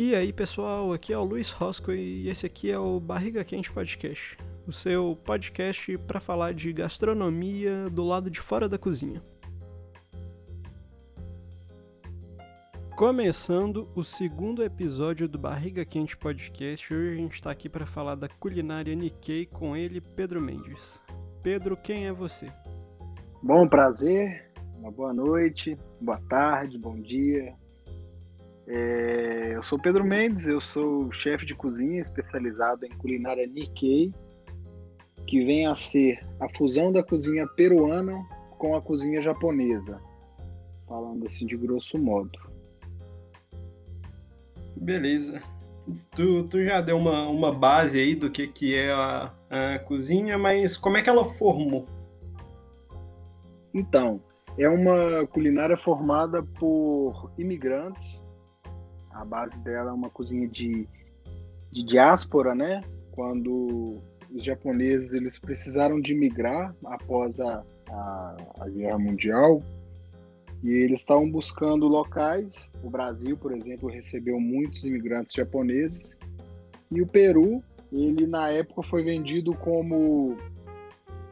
E aí pessoal, aqui é o Luiz Rosco e esse aqui é o Barriga Quente Podcast, o seu podcast para falar de gastronomia do lado de fora da cozinha. Começando o segundo episódio do Barriga Quente Podcast, hoje a gente está aqui para falar da culinária Nikkei com ele, Pedro Mendes. Pedro, quem é você? Bom, prazer, uma boa noite, boa tarde, bom dia, é, eu sou Pedro Mendes, eu sou chefe de cozinha especializado em culinária Nikkei, que vem a ser a fusão da cozinha peruana com a cozinha japonesa, falando assim de grosso modo. Beleza. Tu, tu já deu uma, uma base aí do que, que é a, a cozinha, mas como é que ela formou? Então, é uma culinária formada por imigrantes a base dela é uma cozinha de, de diáspora, né? Quando os japoneses eles precisaram de migrar após a, a, a Guerra Mundial e eles estavam buscando locais. O Brasil, por exemplo, recebeu muitos imigrantes japoneses e o Peru, ele na época foi vendido como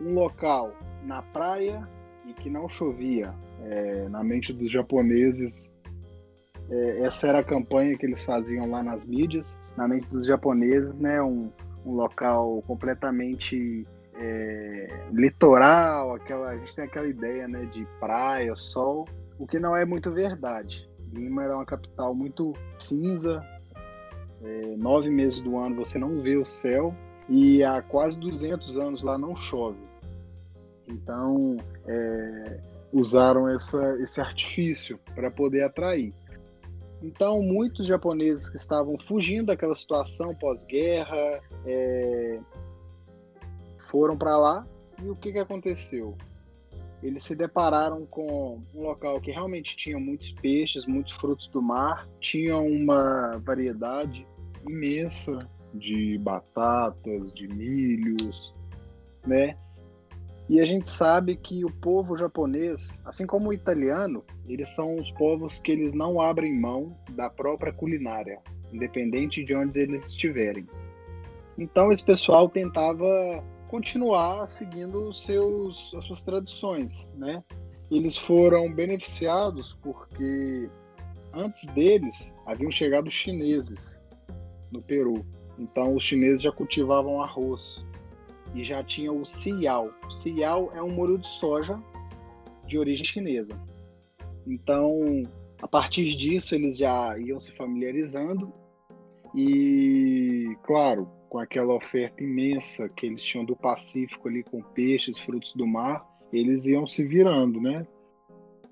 um local na praia e que não chovia. É, na mente dos japoneses, é, essa era a campanha que eles faziam lá nas mídias, na mente dos japoneses, né? Um, um local completamente é, litoral, aquela, a gente tem aquela ideia né, de praia, sol, o que não é muito verdade. Lima era uma capital muito cinza, é, nove meses do ano você não vê o céu e há quase 200 anos lá não chove. Então, é, usaram essa, esse artifício para poder atrair. Então, muitos japoneses que estavam fugindo daquela situação pós-guerra é, foram para lá e o que, que aconteceu? Eles se depararam com um local que realmente tinha muitos peixes, muitos frutos do mar, tinha uma variedade imensa de batatas, de milhos, né? E a gente sabe que o povo japonês, assim como o italiano, eles são os povos que eles não abrem mão da própria culinária, independente de onde eles estiverem. Então esse pessoal tentava continuar seguindo seus, as suas tradições, né? Eles foram beneficiados porque antes deles haviam chegado chineses no Peru. Então os chineses já cultivavam arroz, e já tinha o Cial. Cial é um molho de soja de origem chinesa. Então, a partir disso, eles já iam se familiarizando e, claro, com aquela oferta imensa que eles tinham do Pacífico ali com peixes, frutos do mar, eles iam se virando, né?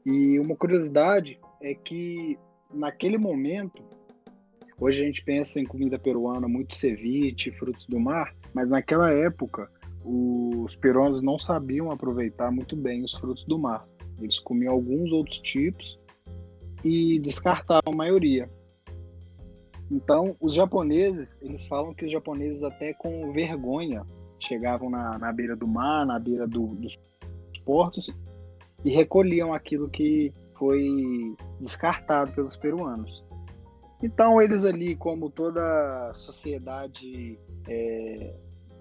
E uma curiosidade é que naquele momento, hoje a gente pensa em comida peruana muito ceviche, frutos do mar, mas naquela época os peruanos não sabiam aproveitar muito bem os frutos do mar. Eles comiam alguns outros tipos e descartavam a maioria. Então, os japoneses, eles falam que os japoneses até com vergonha chegavam na, na beira do mar, na beira do, dos portos e recolhiam aquilo que foi descartado pelos peruanos. Então, eles ali, como toda sociedade é,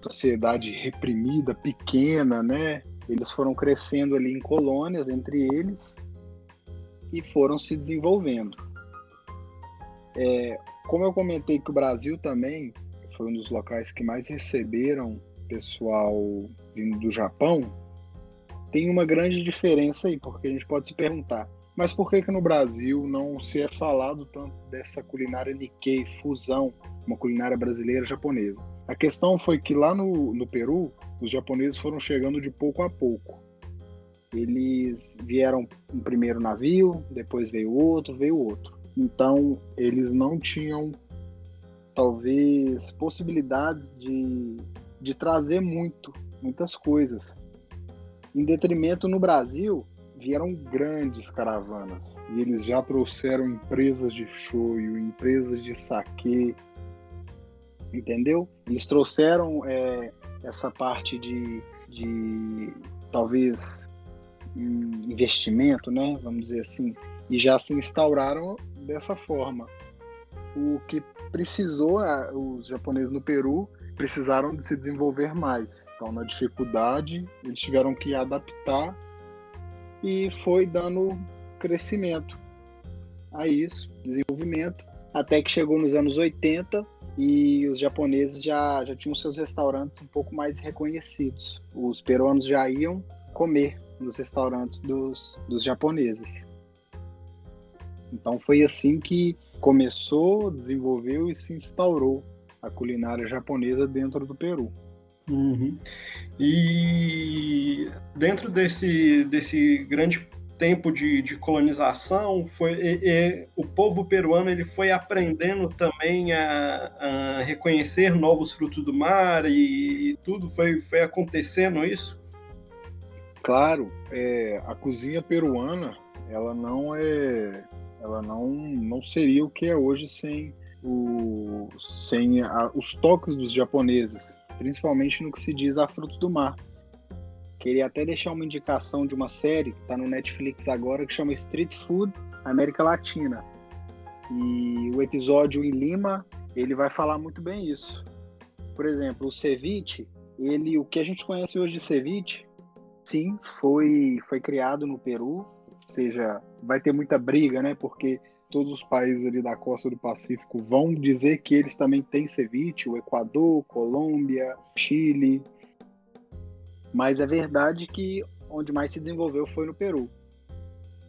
sociedade reprimida, pequena, né? Eles foram crescendo ali em colônias entre eles e foram se desenvolvendo. É, como eu comentei que o Brasil também foi um dos locais que mais receberam pessoal vindo do Japão, tem uma grande diferença aí, porque a gente pode se perguntar, mas por que que no Brasil não se é falado tanto dessa culinária Nikkei, fusão, uma culinária brasileira japonesa? A questão foi que lá no, no Peru, os japoneses foram chegando de pouco a pouco. Eles vieram um primeiro navio, depois veio outro, veio outro. Então, eles não tinham, talvez, possibilidades de, de trazer muito, muitas coisas. Em detrimento, no Brasil, vieram grandes caravanas. E eles já trouxeram empresas de shoyu, empresas de saque, entendeu? Eles trouxeram é, essa parte de, de talvez um investimento, né? Vamos dizer assim, e já se instauraram dessa forma. o que precisou, os japoneses no Peru precisaram de se desenvolver mais. Então, na dificuldade, eles tiveram que adaptar e foi dando crescimento a isso, desenvolvimento, até que chegou nos anos 80 e os japoneses já, já tinham seus restaurantes um pouco mais reconhecidos. Os peruanos já iam comer nos restaurantes dos, dos japoneses. Então foi assim que começou, desenvolveu e se instaurou a culinária japonesa dentro do Peru. Uhum. E dentro desse, desse grande tempo de, de colonização, foi, e, e, o povo peruano ele foi aprendendo também a, a reconhecer novos frutos do mar e, e, tudo foi, foi acontecendo isso? Claro, é, a cozinha peruana ela não é ela não, não seria o que é hoje sem, o, sem a, os toques dos japoneses, principalmente no que se diz a frutos do mar. Queria até deixar uma indicação de uma série que está no Netflix agora que chama Street Food América Latina. E o episódio em Lima, ele vai falar muito bem isso. Por exemplo, o ceviche, ele, o que a gente conhece hoje de ceviche, sim, foi, foi criado no Peru, ou seja, vai ter muita briga, né? Porque todos os países ali da costa do Pacífico vão dizer que eles também têm ceviche, o Equador, Colômbia, Chile, mas é verdade que onde mais se desenvolveu foi no Peru.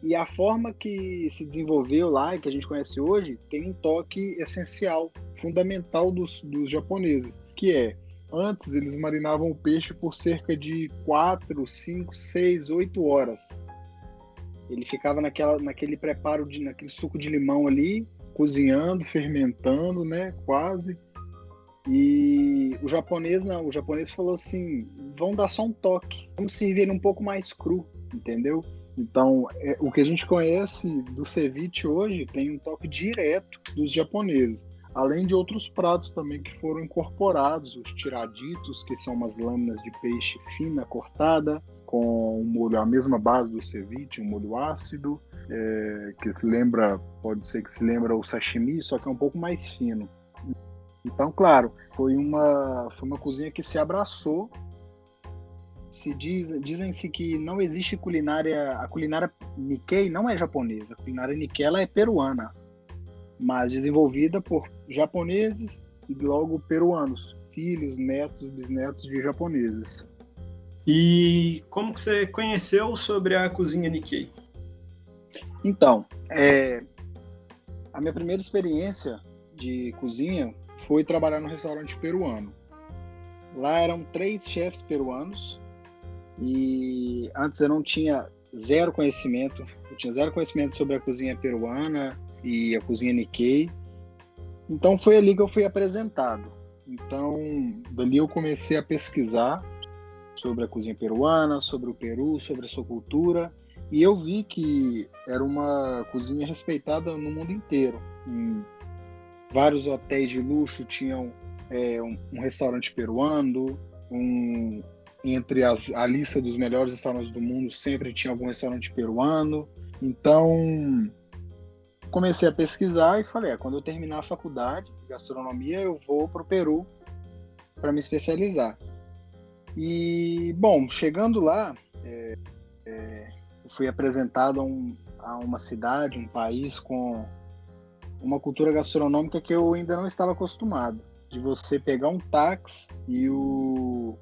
E a forma que se desenvolveu lá e que a gente conhece hoje tem um toque essencial, fundamental dos, dos japoneses, que é antes eles marinavam o peixe por cerca de 4, 5, 6, 8 horas. Ele ficava naquela, naquele preparo, de, naquele suco de limão ali, cozinhando, fermentando, né? Quase. E o japonês não, o japonês falou assim: vamos dar só um toque, vamos servir ele um pouco mais cru, entendeu? Então, é, o que a gente conhece do ceviche hoje tem um toque direto dos japoneses, além de outros pratos também que foram incorporados, os tiraditos, que são umas lâminas de peixe fina cortada, com um molho, a mesma base do ceviche, um molho ácido, é, que se lembra, pode ser que se lembra o sashimi, só que é um pouco mais fino. Então, claro, foi uma, foi uma cozinha que se abraçou. Se diz, dizem-se que não existe culinária, a culinária Nikkei não é japonesa, a culinária Nikkei ela é peruana, mas desenvolvida por japoneses e logo peruanos, filhos, netos, bisnetos de japoneses. E como que você conheceu sobre a cozinha Nikkei? Então, é, a minha primeira experiência de cozinha foi trabalhar no restaurante peruano. Lá eram três chefes peruanos e antes eu não tinha zero conhecimento, eu tinha zero conhecimento sobre a cozinha peruana e a cozinha Nikkei. Então foi ali que eu fui apresentado. Então, dali eu comecei a pesquisar sobre a cozinha peruana, sobre o Peru, sobre a sua cultura, e eu vi que era uma cozinha respeitada no mundo inteiro, em vários hotéis de luxo tinham é, um, um, restaurante peruano, um, entre as, a lista dos melhores restaurantes do mundo sempre tinha algum restaurante peruano. Então comecei a pesquisar e falei, é, quando eu terminar a faculdade de gastronomia eu vou para o Peru para me especializar. E bom, chegando lá, é, é, fui apresentado a, um, a uma cidade, um país com uma cultura gastronômica que eu ainda não estava acostumado. De você pegar um táxi e o,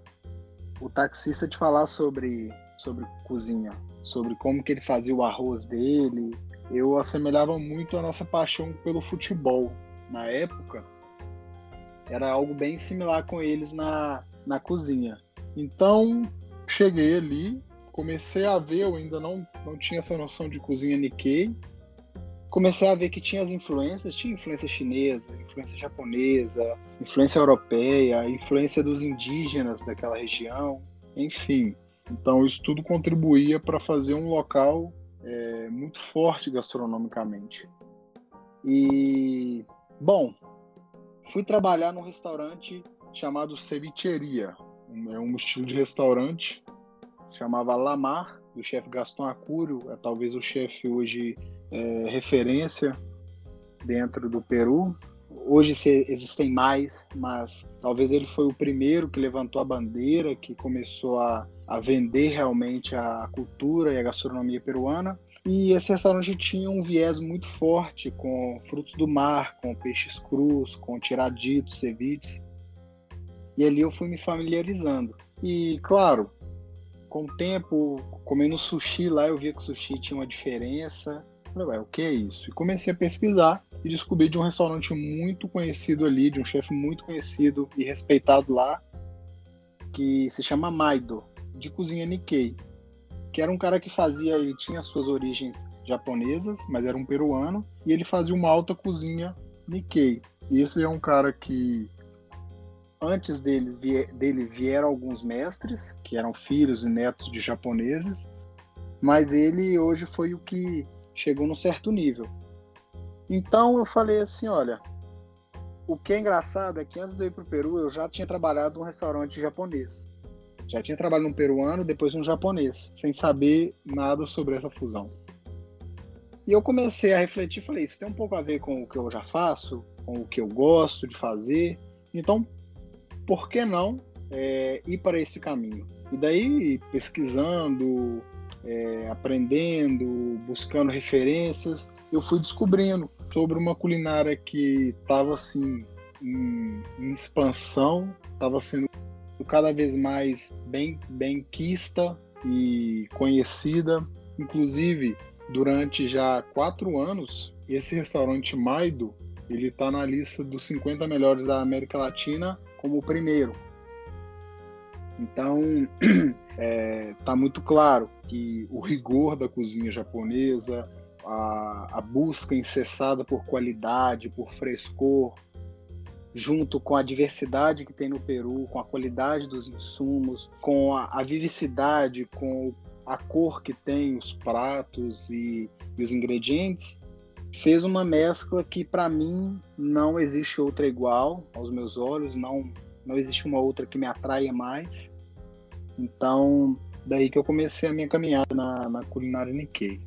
o taxista te falar sobre, sobre cozinha, sobre como que ele fazia o arroz dele. Eu assemelhava muito a nossa paixão pelo futebol. Na época, era algo bem similar com eles na, na cozinha. Então, cheguei ali, comecei a ver, eu ainda não, não tinha essa noção de cozinha Nikkei, comecei a ver que tinha as influências, tinha influência chinesa, influência japonesa, influência europeia, influência dos indígenas daquela região, enfim. Então isso tudo contribuía para fazer um local é, muito forte gastronomicamente. E bom, fui trabalhar num restaurante chamado Cevicheria, é um estilo de restaurante chamava Lamar do chefe Gaston Acúrio, é talvez o chefe hoje é, referência dentro do Peru. Hoje existem mais, mas talvez ele foi o primeiro que levantou a bandeira, que começou a, a vender realmente a cultura e a gastronomia peruana. E esse restaurante tinha um viés muito forte com frutos do mar, com peixes crus, com tiraditos, ceviches. E ali eu fui me familiarizando. E, claro, com o tempo, comendo sushi lá, eu via que o sushi tinha uma diferença. Falei, ué, o que é isso? E comecei a pesquisar e descobri de um restaurante muito conhecido ali, de um chefe muito conhecido e respeitado lá, que se chama Maido, de cozinha Nikkei. Que era um cara que fazia, ele tinha suas origens japonesas, mas era um peruano, e ele fazia uma alta cozinha Nikkei. E esse é um cara que antes deles, dele vieram alguns mestres, que eram filhos e netos de japoneses, mas ele hoje foi o que chegou num certo nível. Então eu falei assim, olha, o que é engraçado é que antes de eu ir para o Peru, eu já tinha trabalhado num restaurante japonês. Já tinha trabalhado num peruano, depois num japonês, sem saber nada sobre essa fusão. E eu comecei a refletir, falei, isso tem um pouco a ver com o que eu já faço, com o que eu gosto de fazer. Então, por que não é, ir para esse caminho? E daí, pesquisando, é, aprendendo, buscando referências, eu fui descobrindo sobre uma culinária que estava assim em, em expansão, estava sendo cada vez mais bem, bem quista e conhecida. Inclusive, durante já quatro anos, esse restaurante Maido ele está na lista dos 50 melhores da América Latina como o primeiro. Então, está é, muito claro que o rigor da cozinha japonesa, a, a busca incessada por qualidade, por frescor, junto com a diversidade que tem no Peru, com a qualidade dos insumos, com a, a vivicidade, com a cor que tem os pratos e, e os ingredientes, fez uma mescla que para mim não existe outra igual aos meus olhos, não não existe uma outra que me atraia mais. Então, daí que eu comecei a minha caminhada na, na culinária Nikkei.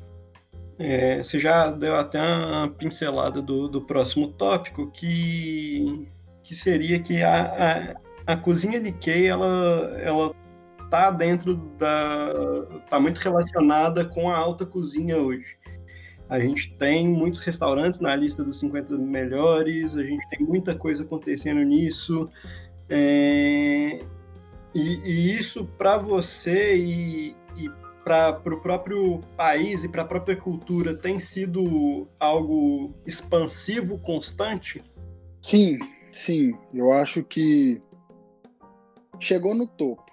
É, você já deu até uma pincelada do, do próximo tópico, que, que seria que a, a, a cozinha Nikkei, ela, ela tá dentro da... tá muito relacionada com a alta cozinha hoje. A gente tem muitos restaurantes na lista dos 50 melhores, a gente tem muita coisa acontecendo nisso. É, e, e, isso para você e, e para o próprio país e para a própria cultura tem sido algo expansivo, constante? Sim, sim. Eu acho que chegou no topo.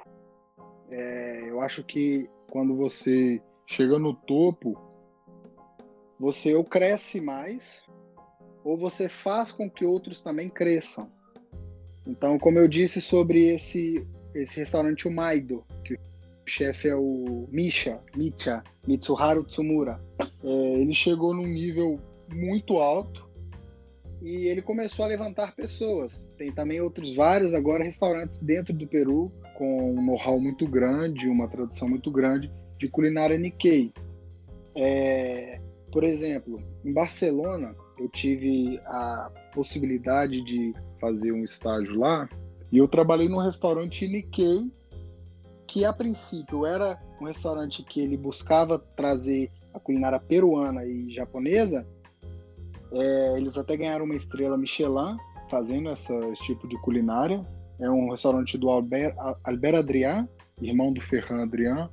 É, eu acho que quando você chega no topo, você ou cresce mais, ou você faz com que outros também cresçam. Então, como eu disse sobre esse, esse restaurante Umaido, que o chefe é o Misha, Micha, Mitsuharu Tsumura, é, ele chegou num nível muito alto e ele começou a levantar pessoas. Tem também outros vários agora restaurantes dentro do Peru com um know-how muito grande, uma tradição muito grande de culinária Nikkei. É, por exemplo, em Barcelona, eu tive a possibilidade de fazer um estágio lá e eu trabalhei num restaurante Nikkei que a princípio era um restaurante que ele buscava trazer a culinária peruana e japonesa. É, eles até ganharam uma estrela Michelin fazendo essa, esse tipo de culinária. É um restaurante do Albert, Albert Adrian, irmão do Ferran Adrian.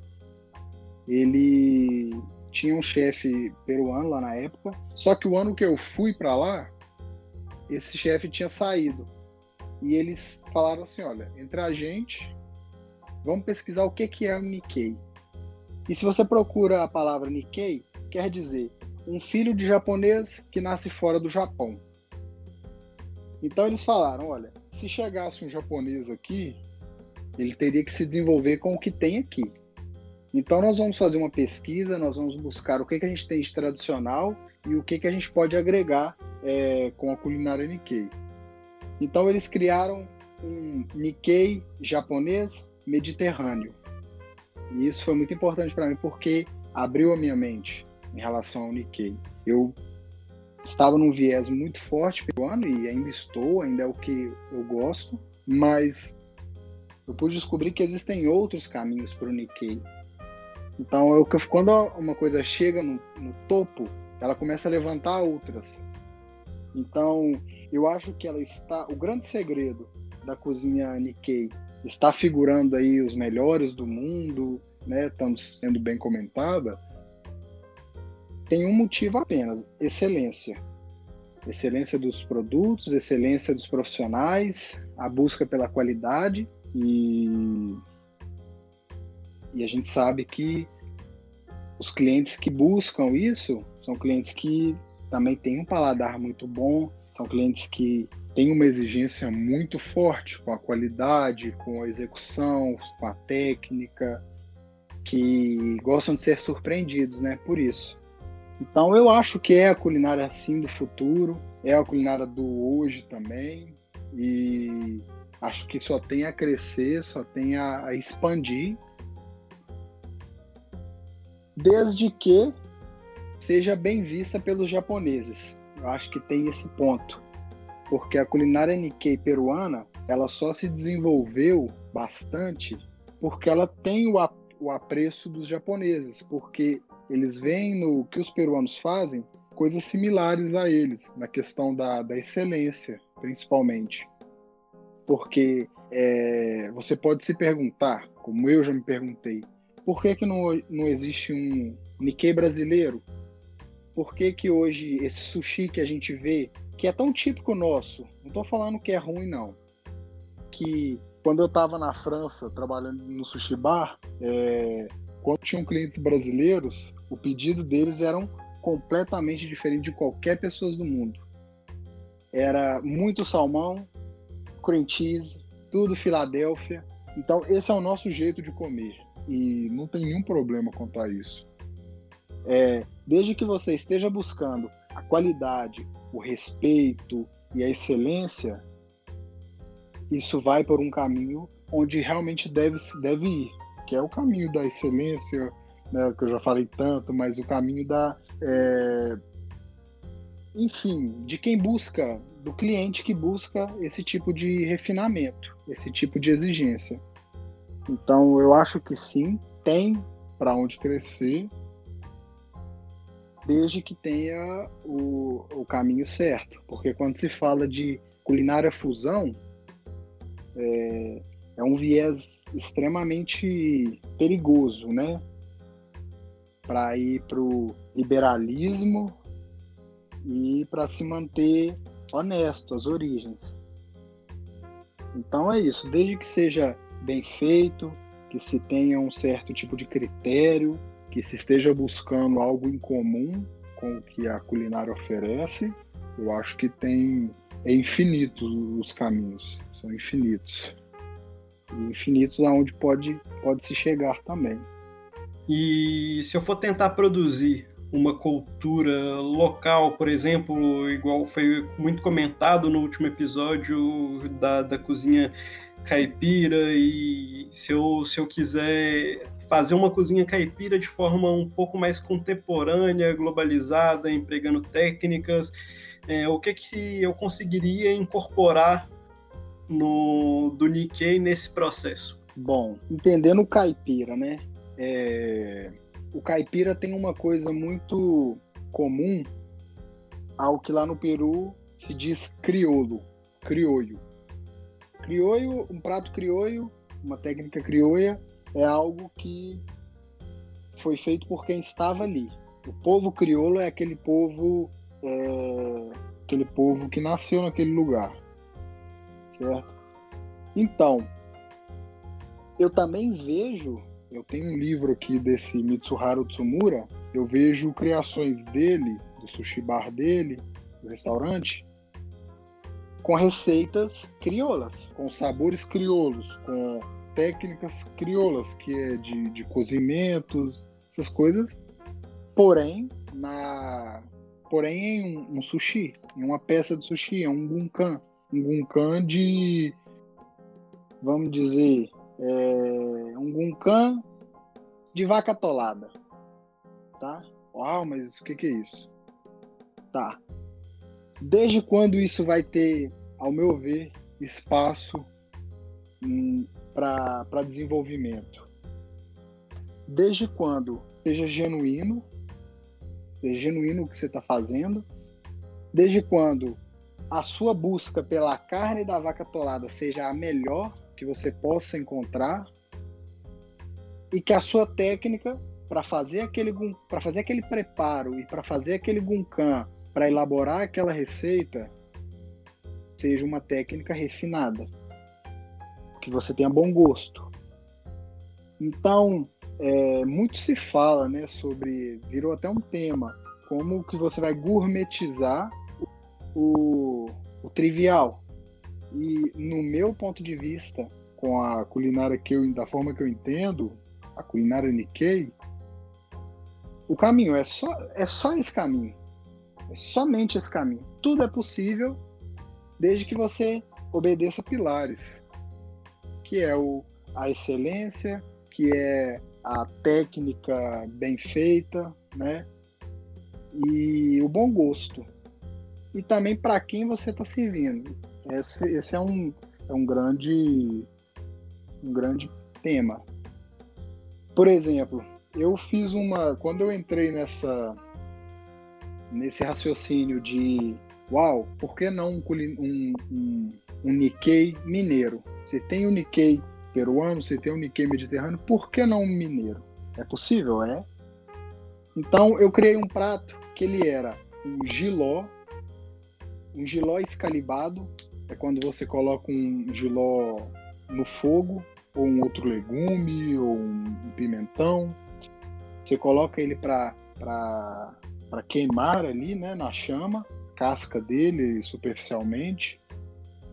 Ele tinha um chefe peruano lá na época. Só que o ano que eu fui para lá, esse chefe tinha saído. E eles falaram assim: olha, entre a gente, vamos pesquisar o que, que é o Nikkei. E se você procura a palavra Nikkei, quer dizer um filho de japonês que nasce fora do Japão. Então eles falaram: olha, se chegasse um japonês aqui, ele teria que se desenvolver com o que tem aqui. Então nós vamos fazer uma pesquisa, nós vamos buscar o que, que a gente tem de tradicional e o que, que a gente pode agregar é, com a culinária Nikkei. Então eles criaram um Nikkei japonês mediterrâneo. E isso foi muito importante para mim porque abriu a minha mente em relação ao Nikkei. Eu estava num viés muito forte peruano e ainda estou, ainda é o que eu gosto, mas eu pude descobrir que existem outros caminhos para o Nikkei. Então, eu, quando uma coisa chega no, no topo, ela começa a levantar outras. Então, eu acho que ela está. O grande segredo da cozinha Nikkei está figurando aí os melhores do mundo, né? Estamos sendo bem comentada. Tem um motivo apenas: excelência. Excelência dos produtos, excelência dos profissionais, a busca pela qualidade e, e a gente sabe que os clientes que buscam isso são clientes que também têm um paladar muito bom, são clientes que têm uma exigência muito forte com a qualidade, com a execução, com a técnica, que gostam de ser surpreendidos, né? Por isso. Então eu acho que é a culinária assim do futuro, é a culinária do hoje também, e acho que só tem a crescer, só tem a, a expandir, desde que seja bem vista pelos japoneses. Eu acho que tem esse ponto. Porque a culinária Nikkei peruana, ela só se desenvolveu bastante porque ela tem o, o apreço dos japoneses, porque eles veem no que os peruanos fazem coisas similares a eles, na questão da, da excelência, principalmente. Porque é, você pode se perguntar, como eu já me perguntei, por que, que não, não existe um Nikkei brasileiro? Por que, que hoje esse sushi que a gente vê, que é tão típico nosso, não estou falando que é ruim, não, que quando eu estava na França trabalhando no sushi bar, é, quando tinham clientes brasileiros, o pedido deles eram completamente diferente de qualquer pessoa do mundo. Era muito salmão, cream cheese, tudo Filadélfia. Então esse é o nosso jeito de comer e não tem nenhum problema a isso. É, desde que você esteja buscando a qualidade, o respeito e a excelência, isso vai por um caminho onde realmente deve, deve ir, que é o caminho da excelência, né, que eu já falei tanto, mas o caminho da. É, enfim, de quem busca, do cliente que busca esse tipo de refinamento, esse tipo de exigência. Então, eu acho que sim, tem para onde crescer, desde que tenha o, o caminho certo. Porque quando se fala de culinária fusão, é, é um viés extremamente perigoso, né? Para ir para o liberalismo e para se manter honesto às origens. Então é isso, desde que seja bem feito, que se tenha um certo tipo de critério, que se esteja buscando algo em comum com o que a culinária oferece, eu acho que tem é infinito os caminhos, são infinitos. E infinitos aonde pode pode se chegar também. E se eu for tentar produzir uma cultura local, por exemplo, igual foi muito comentado no último episódio da, da cozinha caipira, e se eu, se eu quiser fazer uma cozinha caipira de forma um pouco mais contemporânea, globalizada, empregando técnicas, é, o que, que eu conseguiria incorporar no, do Nikkei nesse processo? Bom, entendendo o caipira, né? É, o caipira tem uma coisa muito comum ao que lá no Peru se diz crioulo, criolho. Criolho, um prato criolho, uma técnica crioula é algo que foi feito por quem estava ali. O povo crioulo é aquele povo é, aquele povo que nasceu naquele lugar, certo? Então, eu também vejo eu tenho um livro aqui desse Mitsuharu Tsumura, eu vejo criações dele, do sushi bar dele, do restaurante, com receitas crioulas, com sabores crioulos, com técnicas crioulas, que é de, de cozimentos, essas coisas, porém, na porém em um, um, sushi, em uma peça de sushi, é um gunkan, um gunkan de, vamos dizer, é, um gunkan de vaca atolada. Tá? Uau, mas o que, que é isso? Tá. Desde quando isso vai ter, ao meu ver, espaço hum, para desenvolvimento? Desde quando seja genuíno, seja genuíno o que você está fazendo, desde quando a sua busca pela carne da vaca tolada seja a melhor que você possa encontrar e que a sua técnica para fazer aquele para fazer aquele preparo e para fazer aquele gunkan para elaborar aquela receita seja uma técnica refinada, que você tenha bom gosto. Então, é, muito se fala, né, sobre virou até um tema, como que você vai gourmetizar o, o trivial. E no meu ponto de vista, com a culinária que eu, da forma que eu entendo, a culinária Nikkei, o caminho é só é só esse caminho. É somente esse caminho. Tudo é possível desde que você obedeça pilares, que é o, a excelência, que é a técnica bem feita, né? E o bom gosto. E também para quem você está servindo. Esse, esse é, um, é um grande um grande tema. Por exemplo, eu fiz uma quando eu entrei nessa nesse raciocínio de uau, por que não um, um, um, Nikkei mineiro? Você tem o Nikkei peruano, você tem um Nikkei mediterrâneo, por que não um mineiro? É possível, é? Então eu criei um prato que ele era um giló, um giló escalibado, é quando você coloca um giló no fogo, ou um outro legume, ou um pimentão. Você coloca ele para queimar ali, né, na chama, casca dele superficialmente.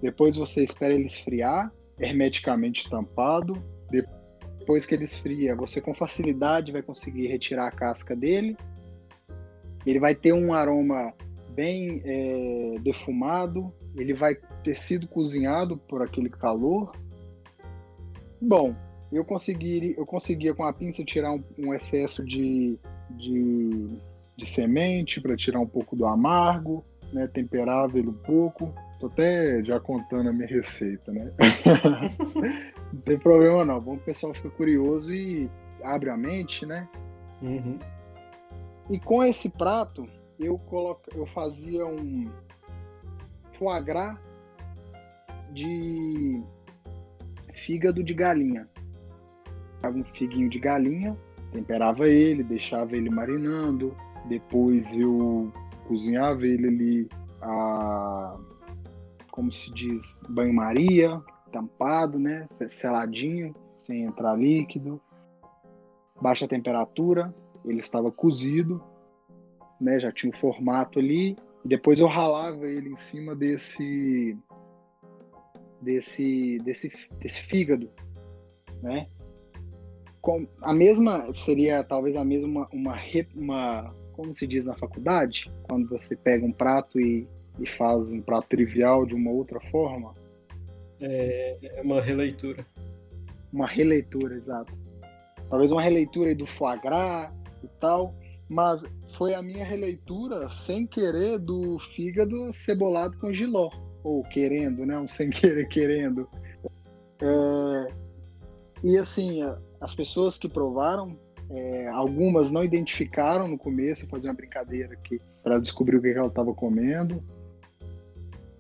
Depois você espera ele esfriar hermeticamente tampado. Depois que ele esfria, você com facilidade vai conseguir retirar a casca dele. Ele vai ter um aroma bem é, defumado, ele vai ter sido cozinhado por aquele calor. Bom, eu consegui, eu conseguia com a pinça tirar um, um excesso de, de, de semente para tirar um pouco do amargo, né, temperava ele um pouco. Tô até já contando a minha receita, né? não tem problema não. Bom, o pessoal fica curioso e abre a mente, né? Uhum. E com esse prato, eu, coloca, eu fazia um foie gras de fígado de galinha. Pegava um figuinho de galinha, temperava ele, deixava ele marinando, depois eu cozinhava ele ali a como se diz, banho-maria, tampado, né? Seladinho, sem entrar líquido. Baixa temperatura, ele estava cozido, né? Já tinha o um formato ali. Depois eu ralava ele em cima desse desse desse desse fígado, né? Com a mesma seria talvez a mesma uma, uma como se diz na faculdade, quando você pega um prato e e faz um prato trivial de uma outra forma? É, é uma releitura. Uma releitura, exato. Talvez uma releitura do foie gras e tal, mas foi a minha releitura sem querer do fígado cebolado com giló, ou querendo, né? Um sem querer querendo. É, e assim, as pessoas que provaram, é, algumas não identificaram no começo, fazer uma brincadeira aqui para descobrir o que ela estava comendo.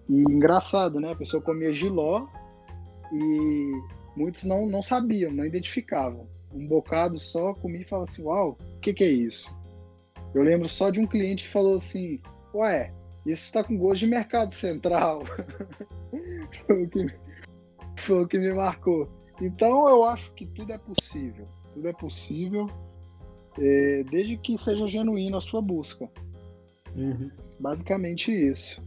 E engraçado, né? A pessoa comia giló e muitos não, não sabiam, não identificavam. Um bocado só comia e falava assim: Uau, o que, que é isso? Eu lembro só de um cliente que falou assim: Ué, isso está com gosto de mercado central. foi, o que, foi o que me marcou. Então eu acho que tudo é possível. Tudo é possível, é, desde que seja genuíno a sua busca. Uhum. Basicamente isso.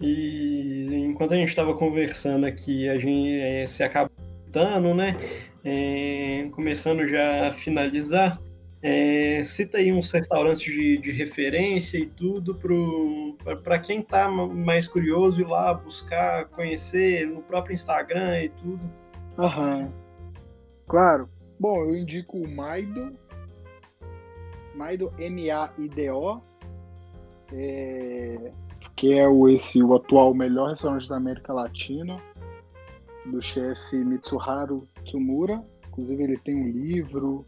E enquanto a gente estava conversando aqui, a gente é, se acabando, né? É, começando já a finalizar, é, cita aí uns restaurantes de, de referência e tudo para quem está mais curioso ir lá buscar, conhecer no próprio Instagram e tudo. Aham. Claro. Bom, eu indico o Maido. Maido, M-A-I-D-O. É, que é o, esse, o atual melhor restaurante da América Latina, do chefe Mitsuharu Tsumura. Inclusive ele tem um livro,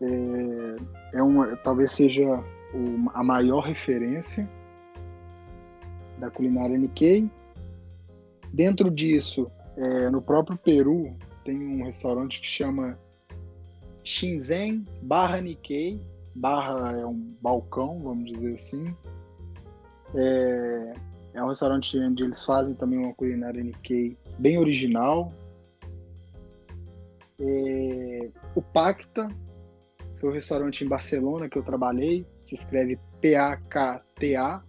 é, é uma, talvez seja o, a maior referência da culinária Nikkei. Dentro disso, é, no próprio Peru, tem um restaurante que chama Shinzen barra Nikkei. Barra é um balcão, vamos dizer assim. É, é um restaurante onde eles fazem também uma culinária Nikkei bem original. É, o Pacta foi um restaurante em Barcelona que eu trabalhei. Se escreve P-A-K-T-A.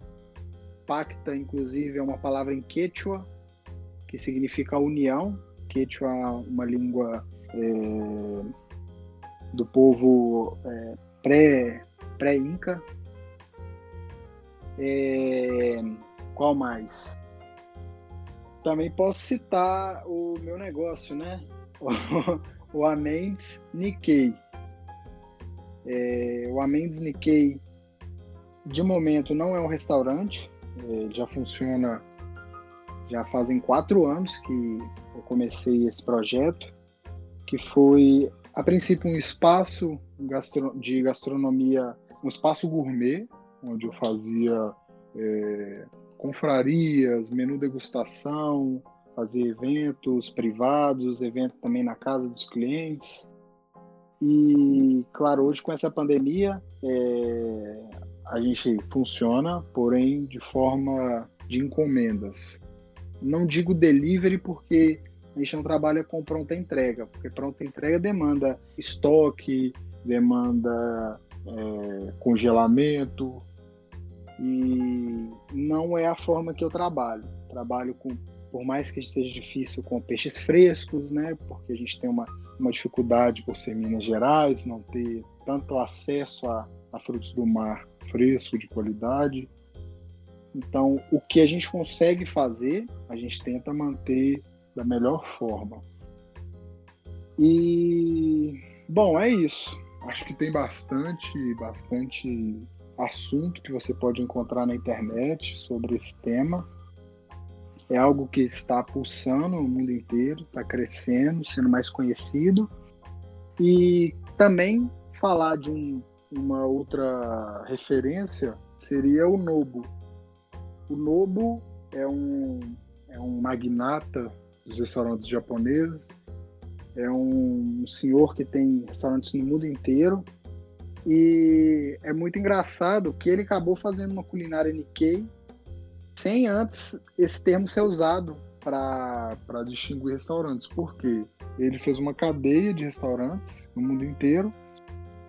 Pacta, inclusive, é uma palavra em quechua que significa união. Quechua é uma língua é, do povo é, pré, pré-inca. É, qual mais? Também posso citar o meu negócio, né? O, Amendes Nikkei. É, o Amendes Nikkei, de momento, não é um restaurante. É, já funciona, já fazem quatro anos que eu comecei esse projeto, que foi, a princípio, um espaço de gastronomia, um espaço gourmet, onde eu fazia é, confrarias, menu degustação, fazer eventos privados, evento também na casa dos clientes. E, claro, hoje com essa pandemia, é, a gente funciona, porém de forma de encomendas. Não digo delivery porque a gente não trabalha com pronta entrega, porque pronta entrega demanda estoque, demanda é, congelamento, e não é a forma que eu trabalho. Trabalho com, por mais que seja difícil, com peixes frescos, né? Porque a gente tem uma, uma dificuldade por ser Minas Gerais, não ter tanto acesso a, a frutos do mar fresco, de qualidade. Então, o que a gente consegue fazer, a gente tenta manter da melhor forma. E, bom, é isso. Acho que tem bastante, bastante assunto que você pode encontrar na internet sobre esse tema. É algo que está pulsando no mundo inteiro, está crescendo, sendo mais conhecido. E também falar de um, uma outra referência seria o Nobu. O Nobu é um, é um magnata dos restaurantes japoneses, é um senhor que tem restaurantes no mundo inteiro e é muito engraçado que ele acabou fazendo uma culinária Nikkei sem antes esse termo ser usado para distinguir restaurantes. Por quê? Ele fez uma cadeia de restaurantes no mundo inteiro.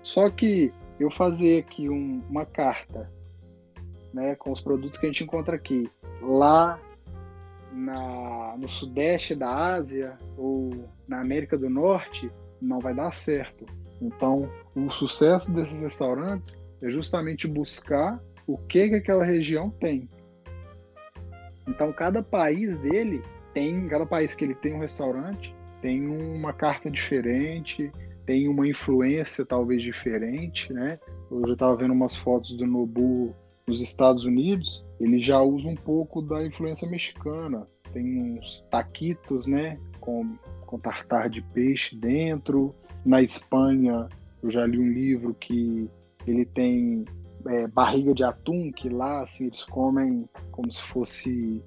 Só que eu fazer aqui um, uma carta né, com os produtos que a gente encontra aqui, lá na, no sudeste da Ásia ou na América do Norte, não vai dar certo. Então, o sucesso desses restaurantes é justamente buscar o que, que aquela região tem. Então, cada país dele tem, cada país que ele tem um restaurante, tem uma carta diferente, tem uma influência talvez diferente, né? Eu já estava vendo umas fotos do Nobu nos Estados Unidos, ele já usa um pouco da influência mexicana. Tem uns taquitos, né? Com, com tartar de peixe dentro. Na Espanha, eu já li um livro que ele tem é, barriga de atum, que lá assim, eles comem como se fosse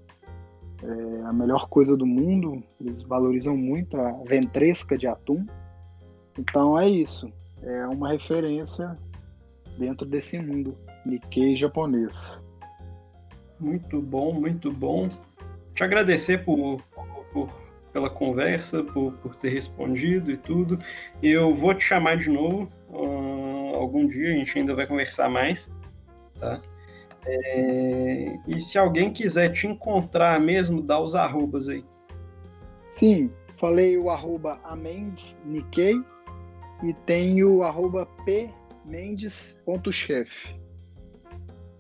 é, a melhor coisa do mundo. Eles valorizam muito a ventresca de atum. Então é isso. É uma referência dentro desse mundo Nikkei japonês. Muito bom, muito bom. Te agradecer por, por pela conversa, por, por ter respondido e tudo. Eu vou te chamar de novo uh, algum dia, a gente ainda vai conversar mais, tá? É, e se alguém quiser te encontrar mesmo, dá os arrobas aí. Sim, falei o arroba amendesnikkei e tem o arroba pmendes.chef.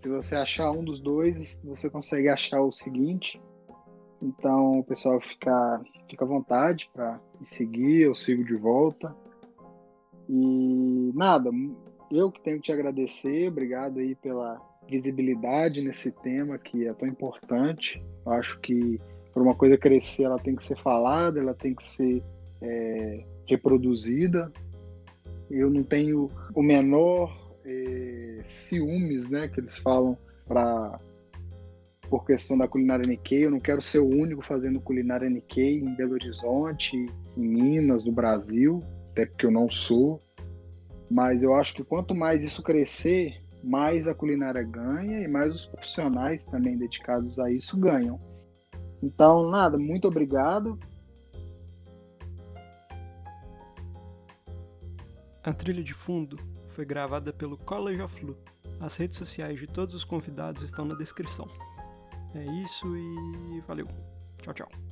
Se você achar um dos dois, você consegue achar o seguinte. Então, o pessoal fica fica à vontade para me seguir, eu sigo de volta. E nada, eu que tenho que te agradecer, obrigado aí pela, visibilidade nesse tema que é tão importante. Eu acho que para uma coisa crescer, ela tem que ser falada, ela tem que ser é, reproduzida. Eu não tenho o menor é, ciúmes, né, que eles falam para por questão da culinária Nikkei. Eu não quero ser o único fazendo culinária Nikkei em Belo Horizonte, em Minas, no Brasil, até porque eu não sou. Mas eu acho que quanto mais isso crescer, mais a culinária ganha e mais os profissionais também dedicados a isso ganham. Então, nada, muito obrigado. A trilha de fundo foi gravada pelo College of. As redes sociais de todos os convidados estão na descrição. É isso e valeu. Tchau, tchau.